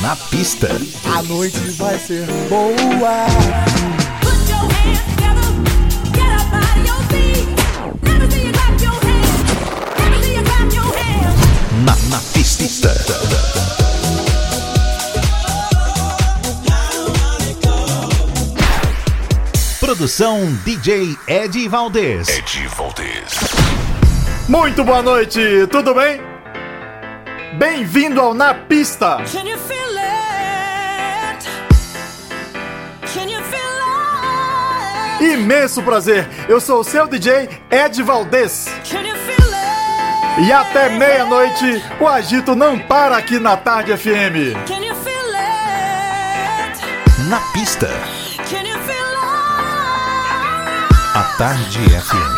Na pista. A noite vai ser boa. Na, na pista. Produção DJ Ed Valdez. Ed Valdez. Muito boa noite, tudo bem? Bem-vindo ao Na Pista. Can you feel it? Can you feel it? Imenso prazer. Eu sou o seu DJ Ed Valdez. Can you feel it? E até meia-noite, o agito não para aqui na Tarde FM. Can you feel it? Na pista. Can you feel it? A Tarde FM.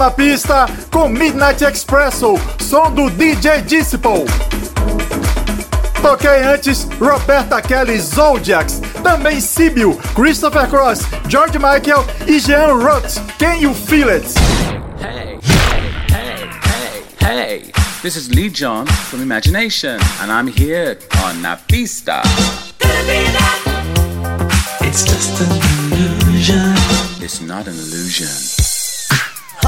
Na Pista com Midnight Expresso, som do DJ Disciple. Toquei antes Roberta Kelly Zodiacs, também Sibyl, Christopher Cross, George Michael e Jean Roth. Can You Feel It? Hey, hey, hey, hey. This is Lee John from Imagination, and I'm here on Na Pista. It's just an illusion. It's not an illusion.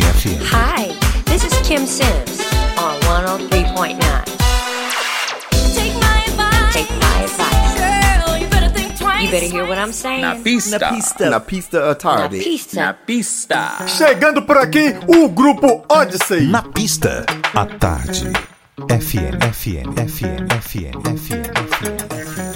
FM. Hi, this is Kim Sims on 103.9. Take my advice. Take my advice. Girl, you better think twice. You better hear what I'm saying. Na Pista. Na pista. Na pista à Na tarde. Na pista. Pista. Chegando por aqui, o grupo Odyssey. Na pista, à tarde. FM, FM, FM, FM, FM, FM,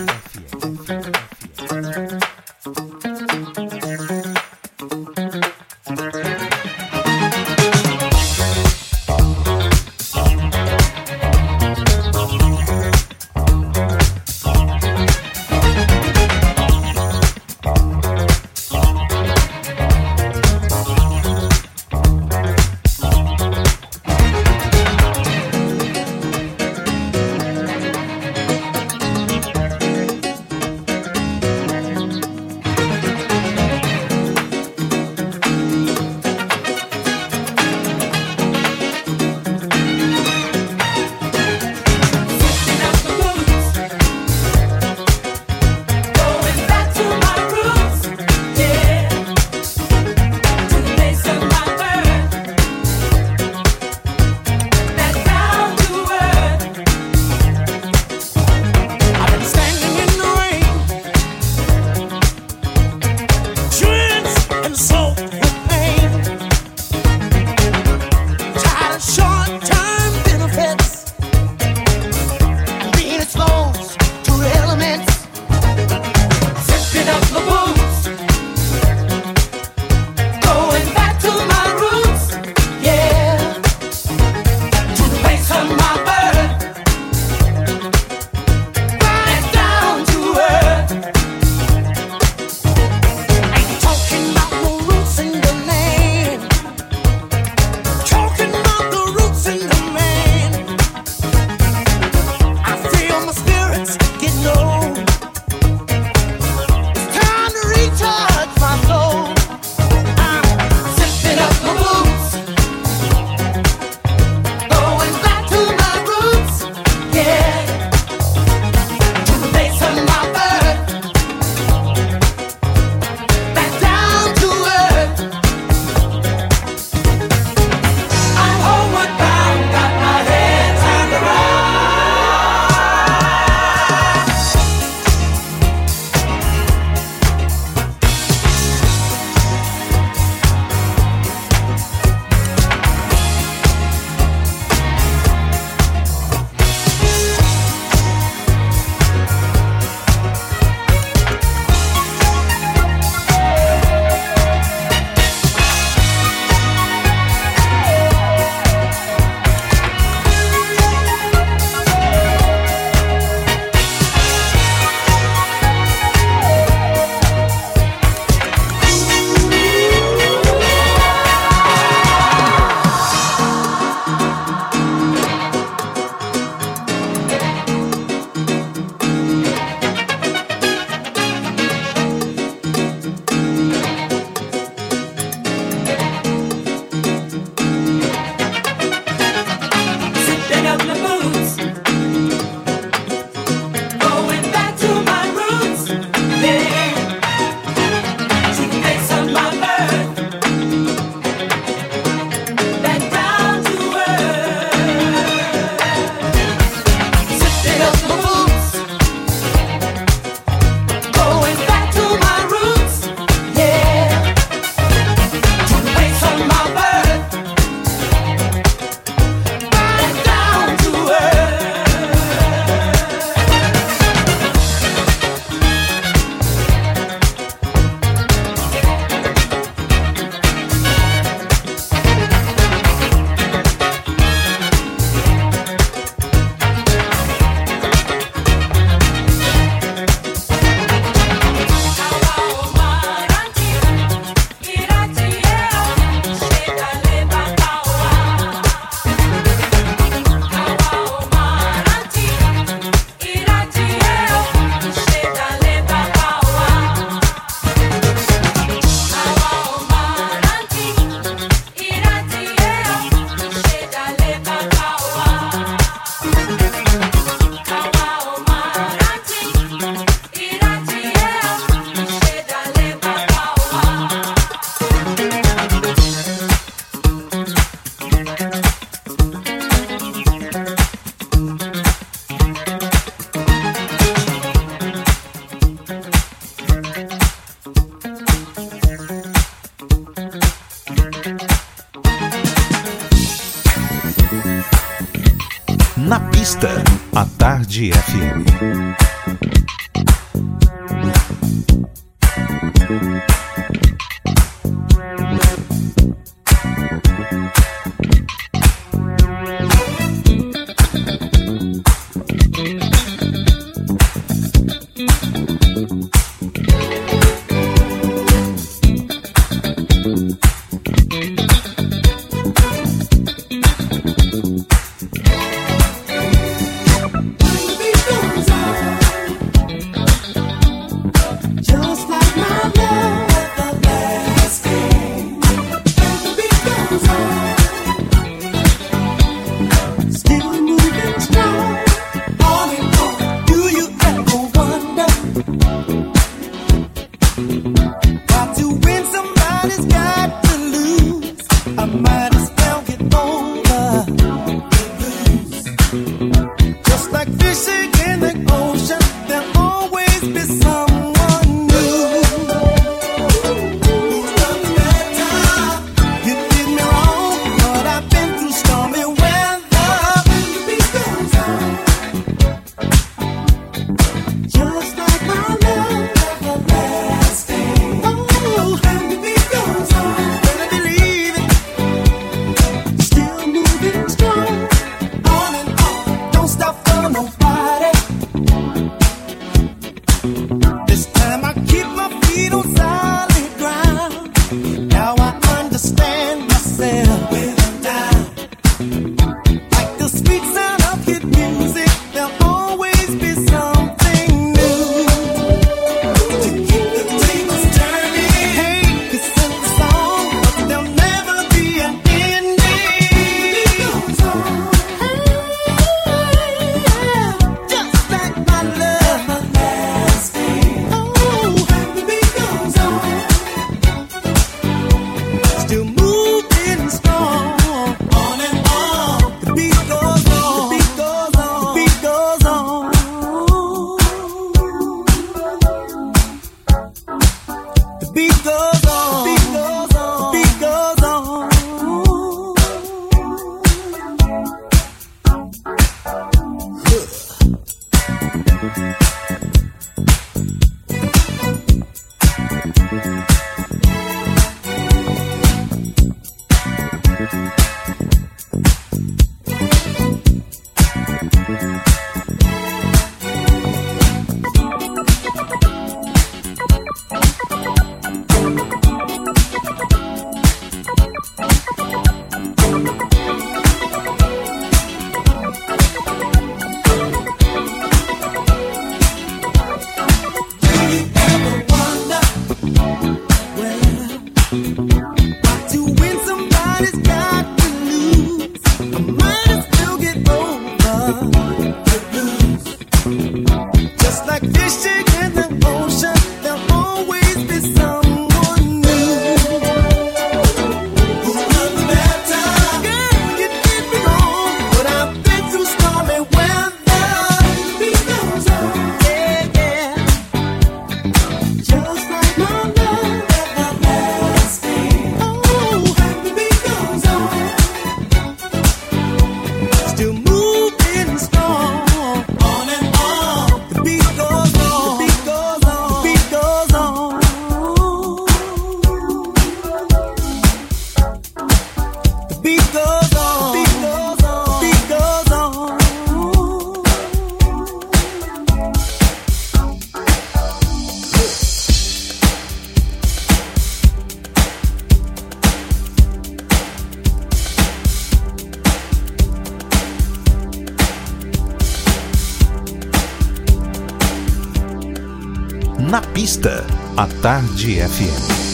Na pista, a Tarde FM.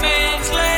moments later.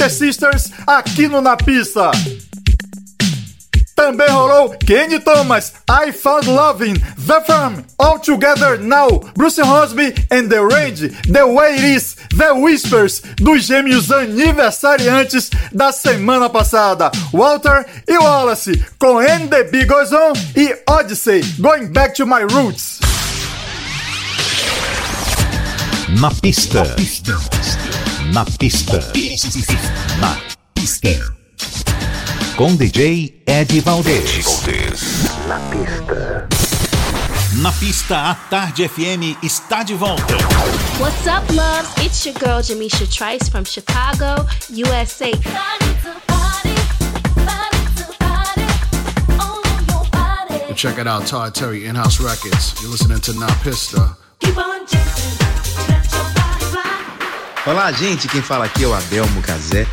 Pointer Sisters, aqui no Na Pista. Também rolou Kenny Thomas, I Found Loving, The Firm, All Together Now, Bruce Hosby and The Range, The Way It Is, The Whispers, dos gêmeos aniversariantes da semana passada, Walter e Wallace, com And The Big Goes On e Odyssey, Going Back to My Roots. Na pista. Na pista. Na pista. Com DJ Ed Valdez. Na pista. Na pista, a Tarde FM está de volta. What's up, loves? It's your girl Jamisha Trice from Chicago, USA. Check it out, Todd Terry, In-House Records. You're listening to Na Pista. Olá, gente. Quem fala aqui é o Adelmo Cazé.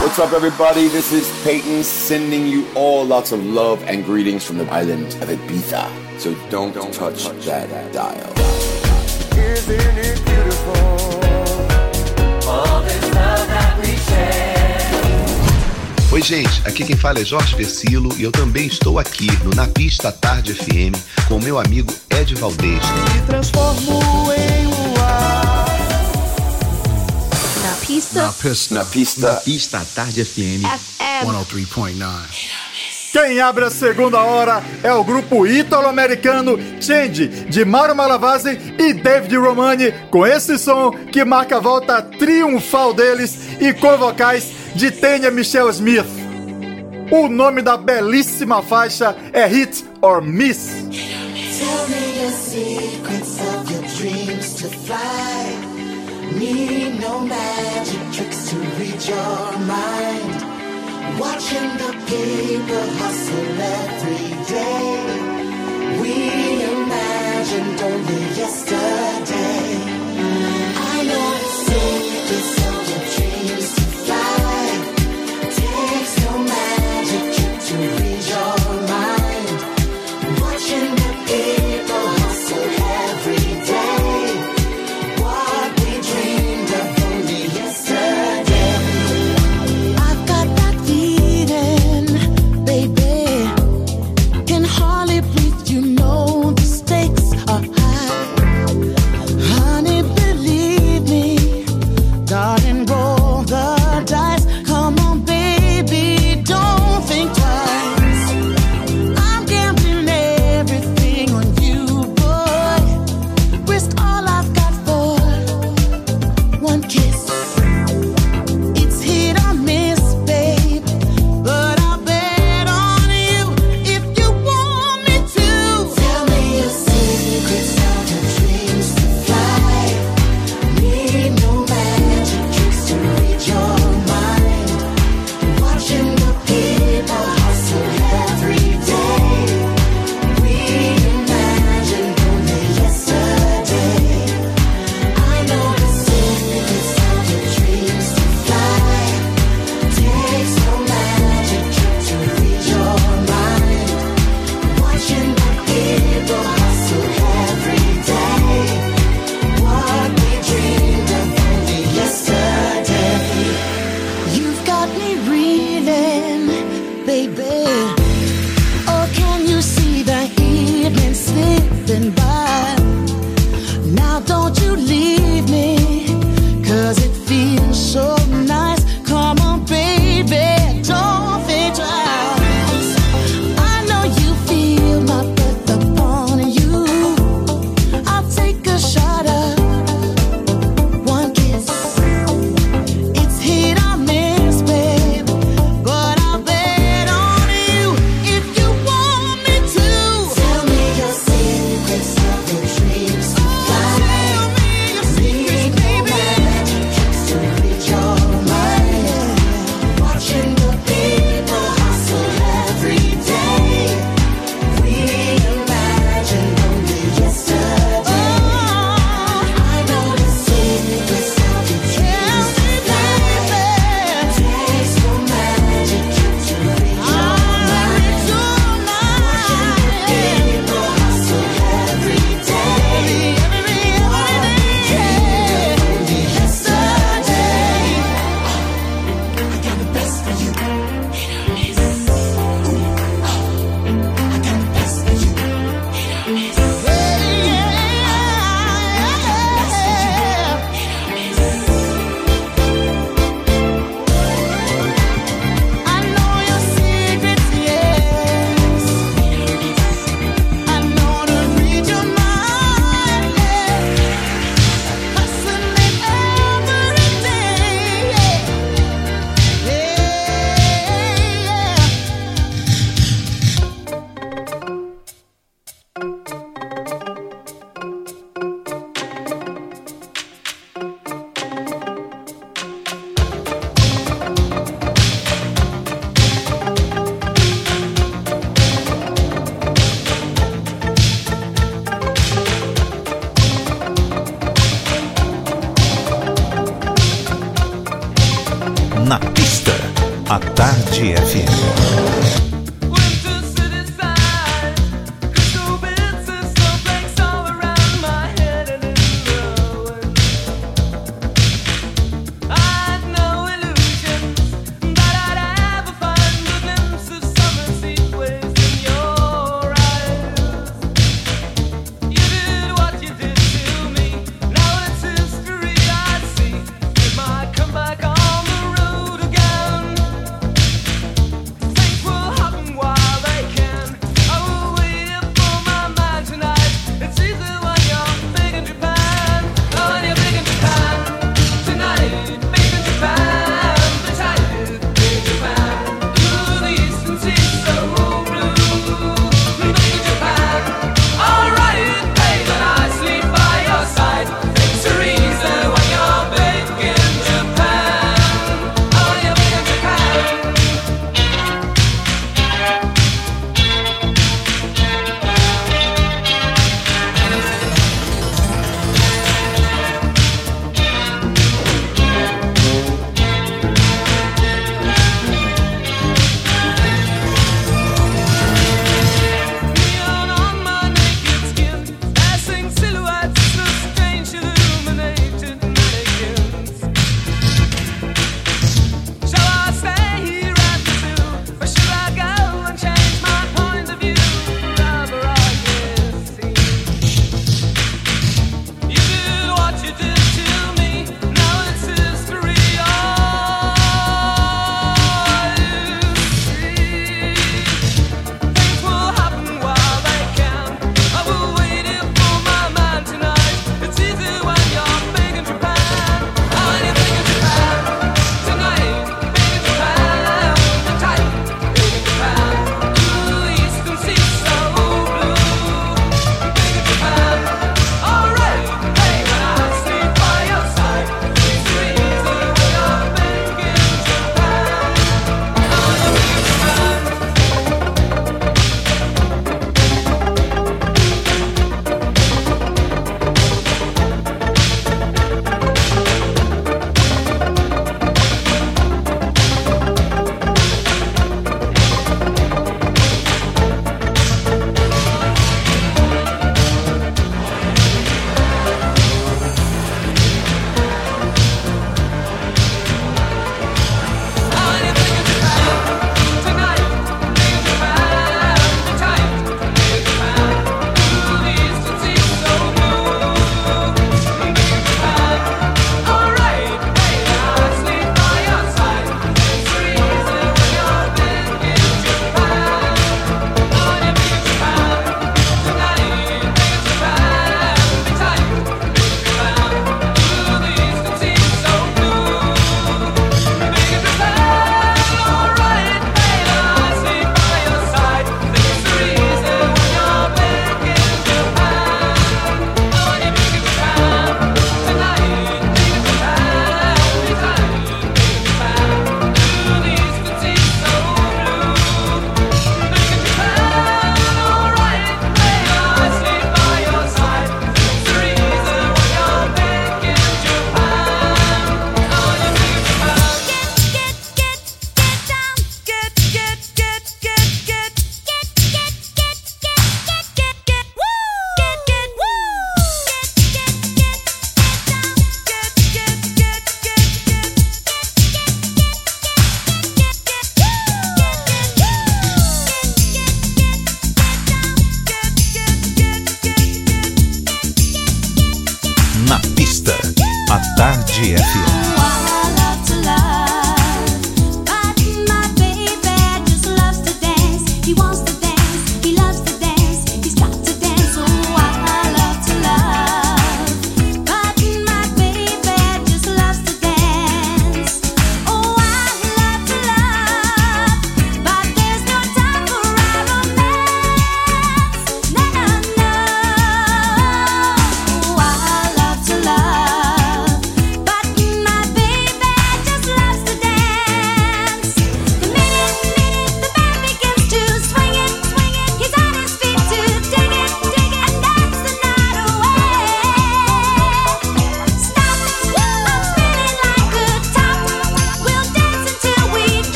What's up, everybody? This is Peyton sending you all lots of love and greetings from the island of Ibiza. So don't, touch, that dial. Isn't it beautiful? All this love that we share. Oi, gente. Aqui quem fala é Jorge Versilo e eu também estou aqui no Na Pista Tarde FM com meu amigo Ed Valdez. Me transformo em um ar. Na pista. Na Pista. Na pista. Na Pista Tarde FM. FM. 103.9. Quem abre a segunda hora é o grupo ítalo-americano Change, de Mauro Malavasi e David Romani, com esse som que marca a volta triunfal deles e com vocais de Tanya Michelle Smith. O nome da belíssima faixa é Hit or Miss. Tell me. Watching the people hustle every day. We only yesterday. I know secrets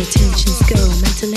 intentions go mentally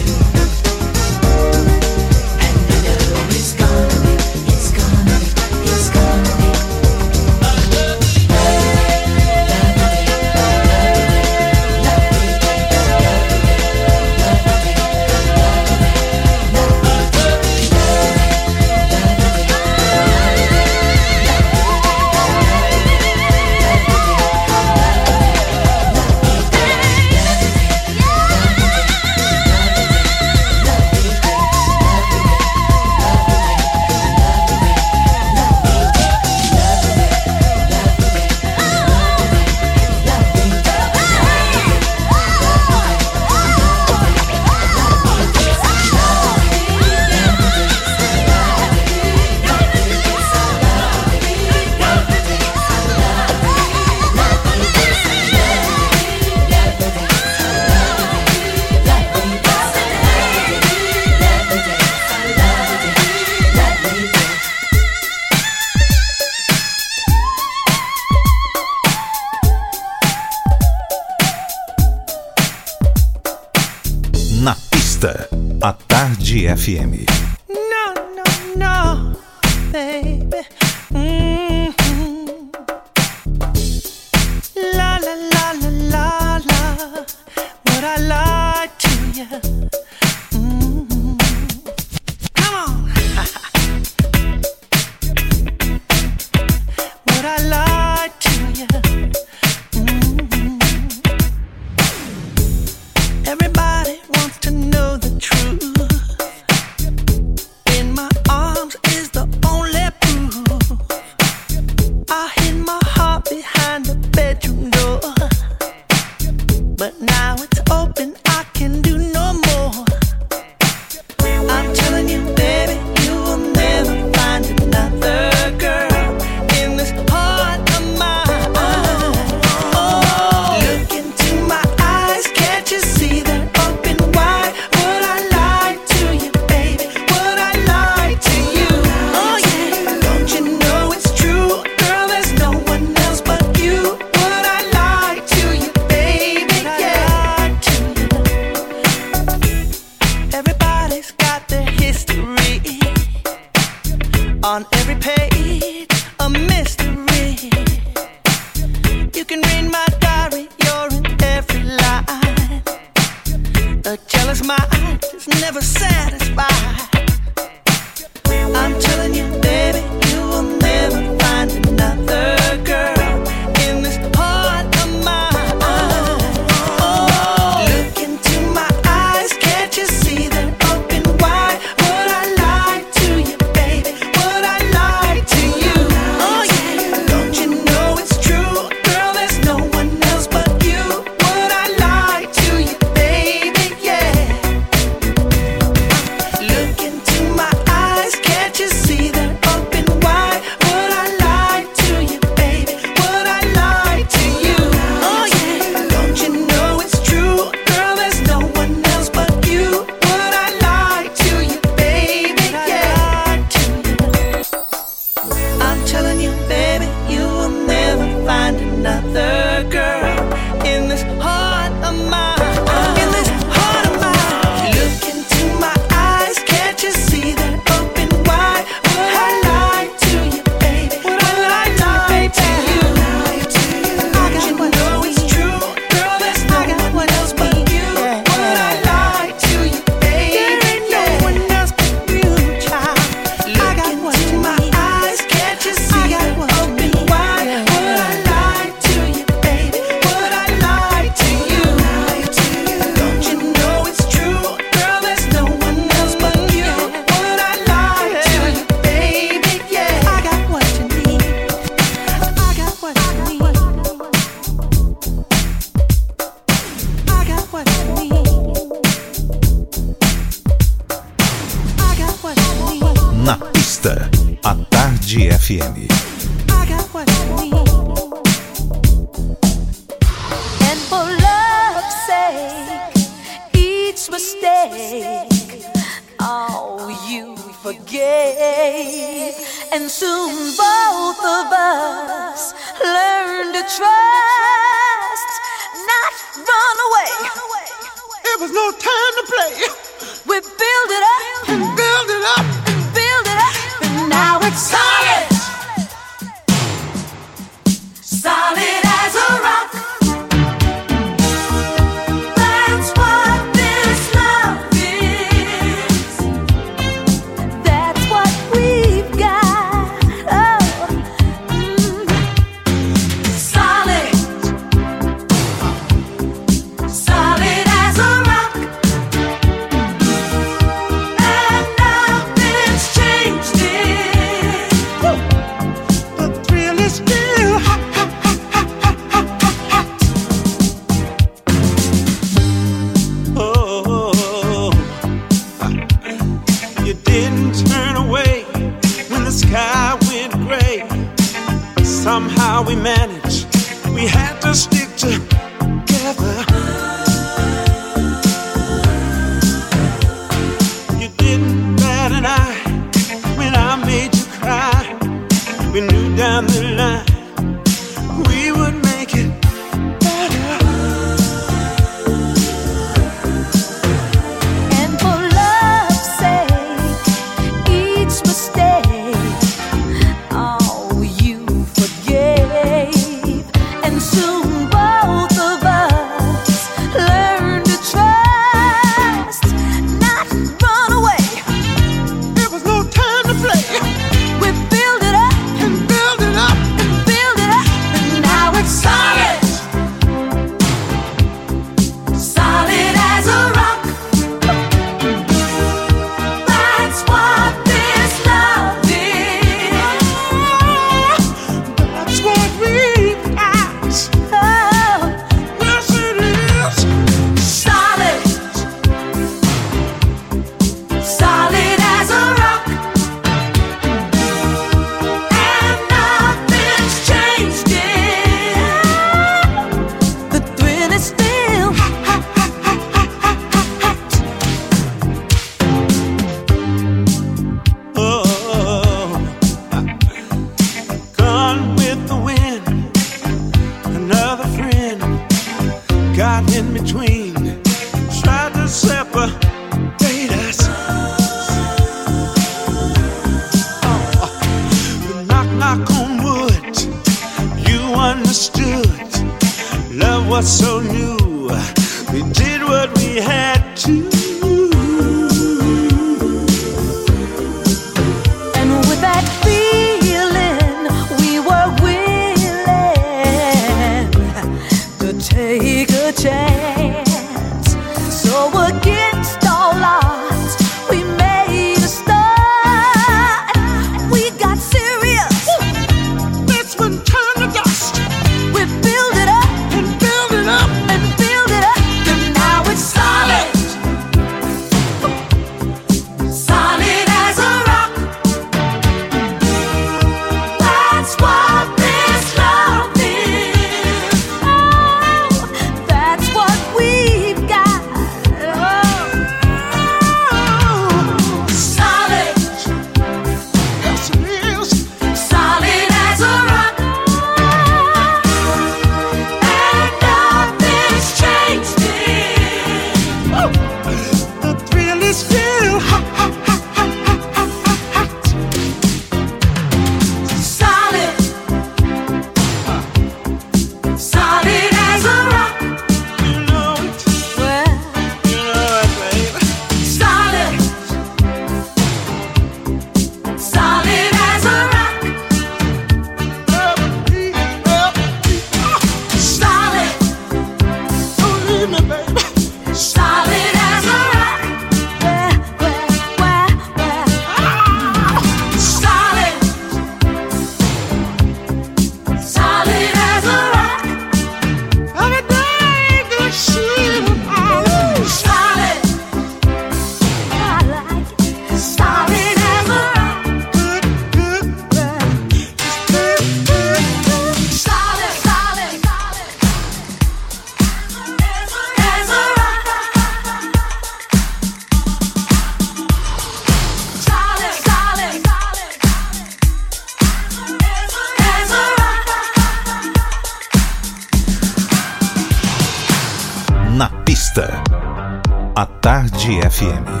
Tarde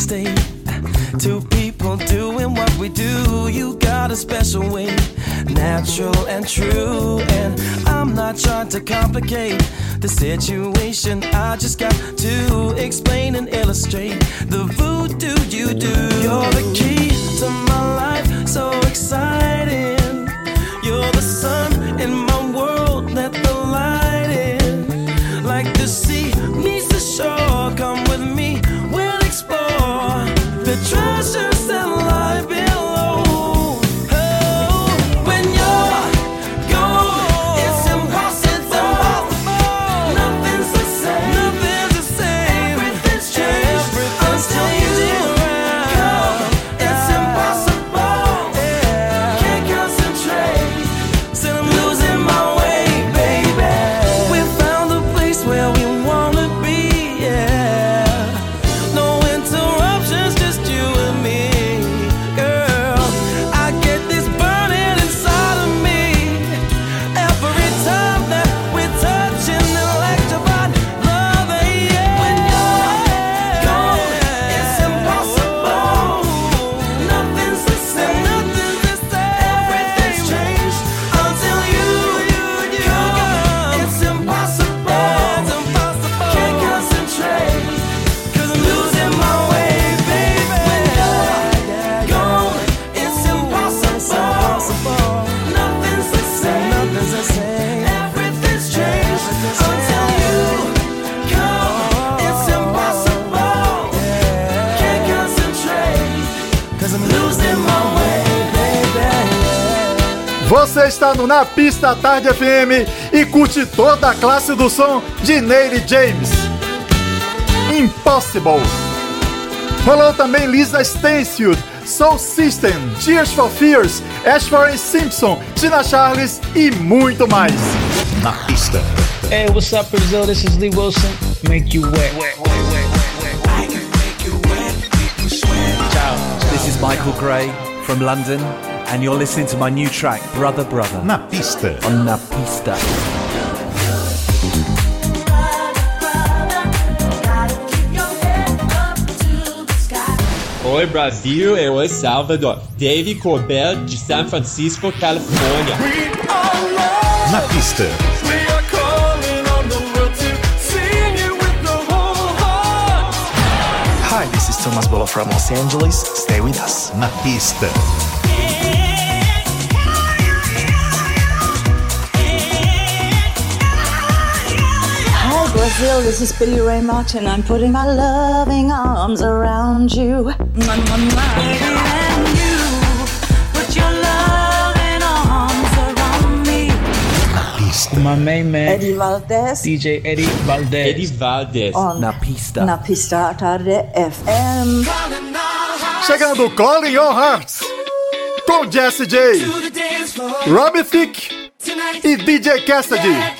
state. Two people doing what we do. You got a special way, natural and true. And I'm not trying to complicate the situation. I just got to explain and illustrate the voodoo you do. You're the key to my life, so exciting. You're the sun Você está no Na Pista Tarde FM e curte toda a classe do som de Nery James. Impossible. Rolou também Lisa Stansfield, Soul System, Tears for Fears, Ashford Simpson, Tina Charles e muito mais. Na pista. Hey, what's up, Brazil? This is Lee Wilson. Make you wet. Ciao. This is Michael Gray from London, and you're listening to my new track, Brother Brother. Na pista. On Na Pista. Oi Brasil, eu sou Salvador. Dave Corbell de San Francisco, Califórnia. Na pista. Hi, this is Thomas Bolo from Los Angeles. Stay with us. Na pista. Brazil. This is Billy Ray Martin. I'm putting my loving arms around you. Mwah, mwah, mwah. And you put your loving arms around me. My main man, Eddie Valdez. DJ Eddie Valdez. Eddie Valdez. On Na Pista. Na Pista Tarde FM. Chegando Calling Your Hearts com Jesse J, Robbie Thicke e DJ Cassidy.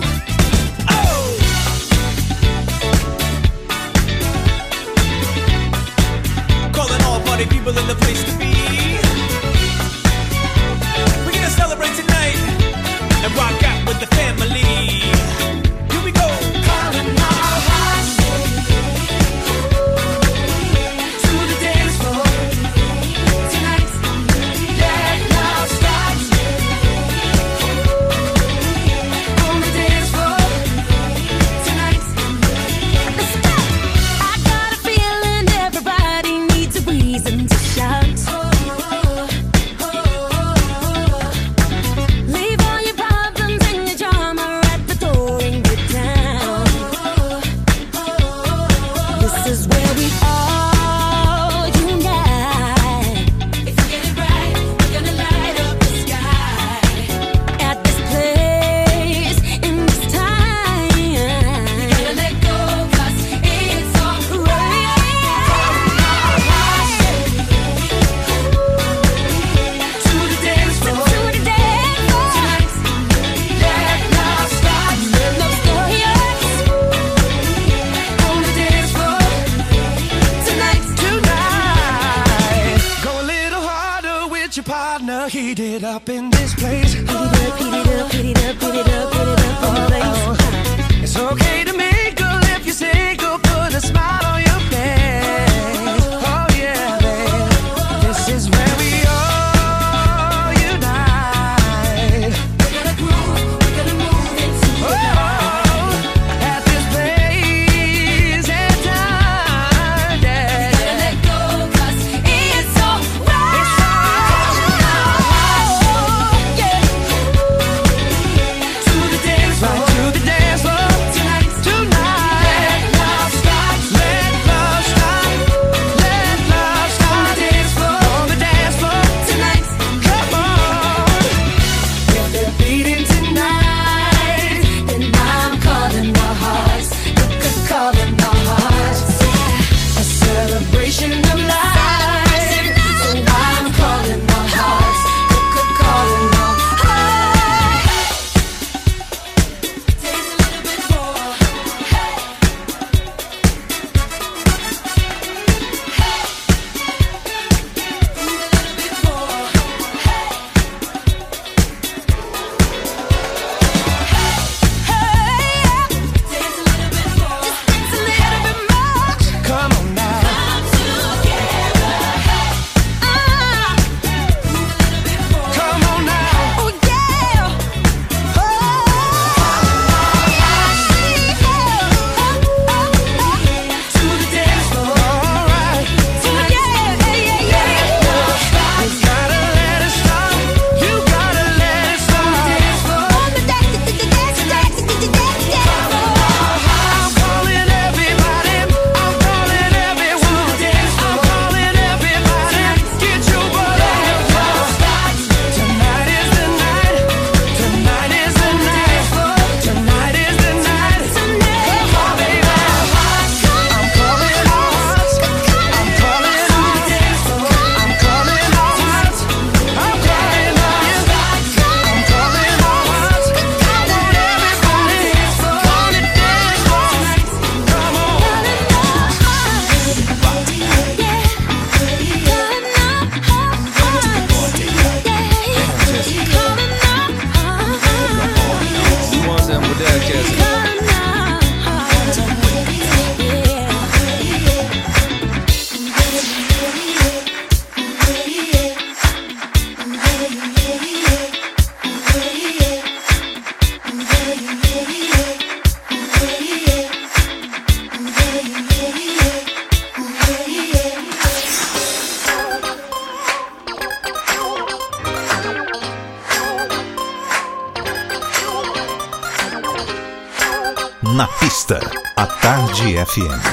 100.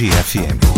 Tarde FM.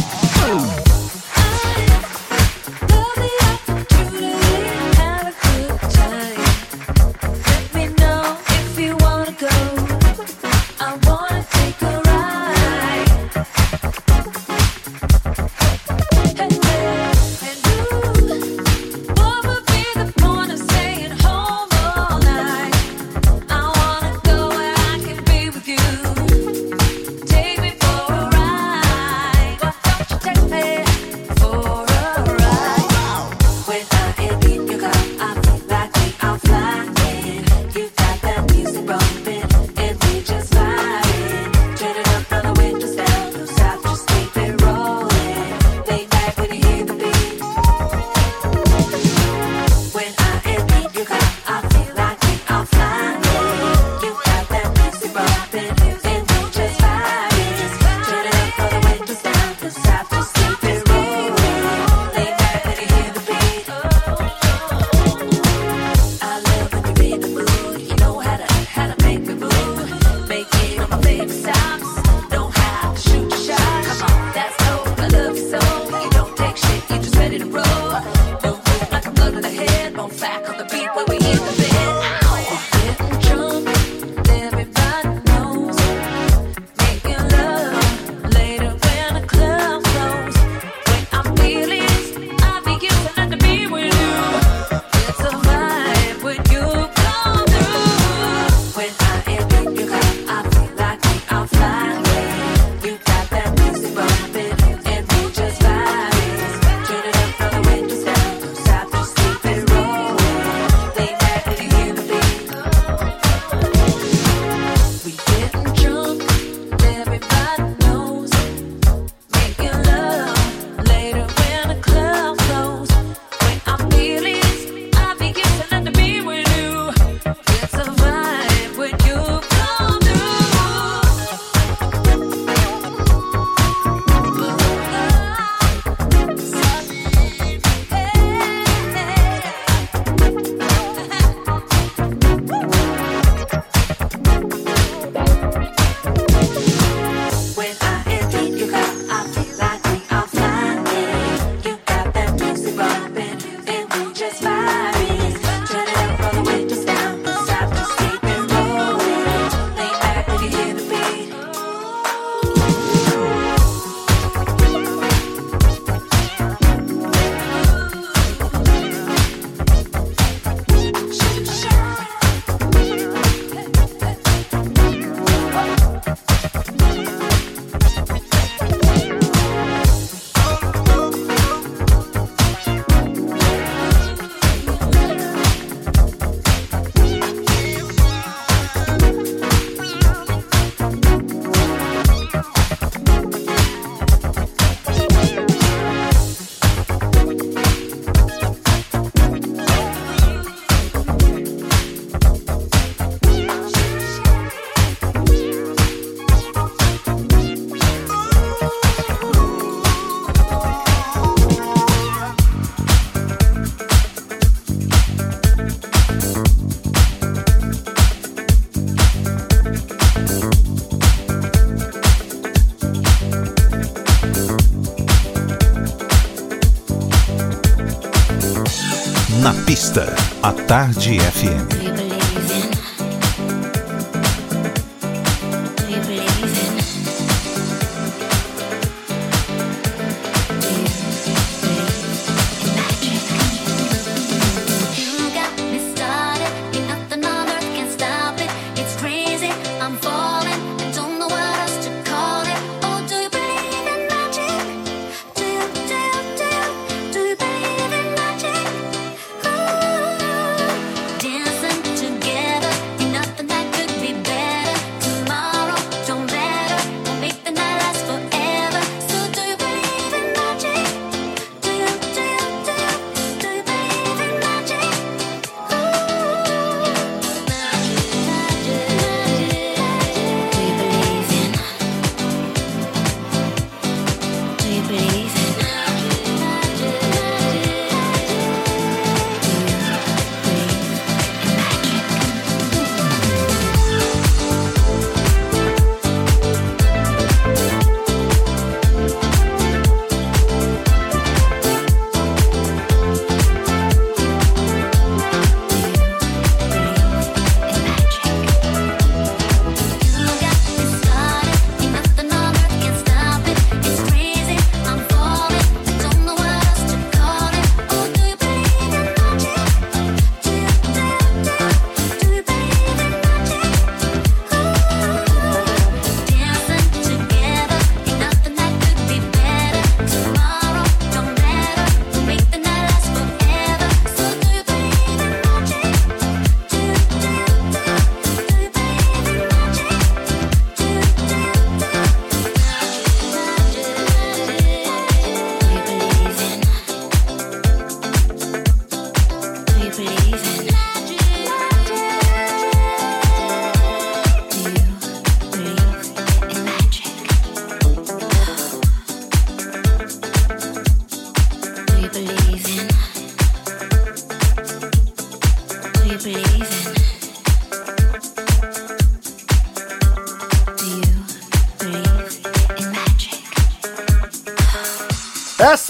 Tarde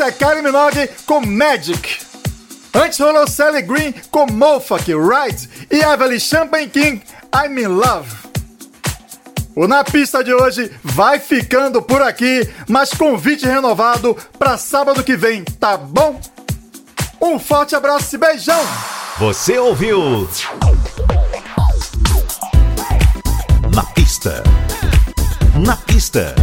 é Kylie Minogue com Magic. Antes rolou Sally Green com Mofak, Ride e Evelyn Champagne King, I'm in Love. O Na Pista de hoje vai ficando por aqui, mas convite renovado para sábado que vem, tá bom? Um forte abraço e beijão! Você ouviu? Na pista. Na pista.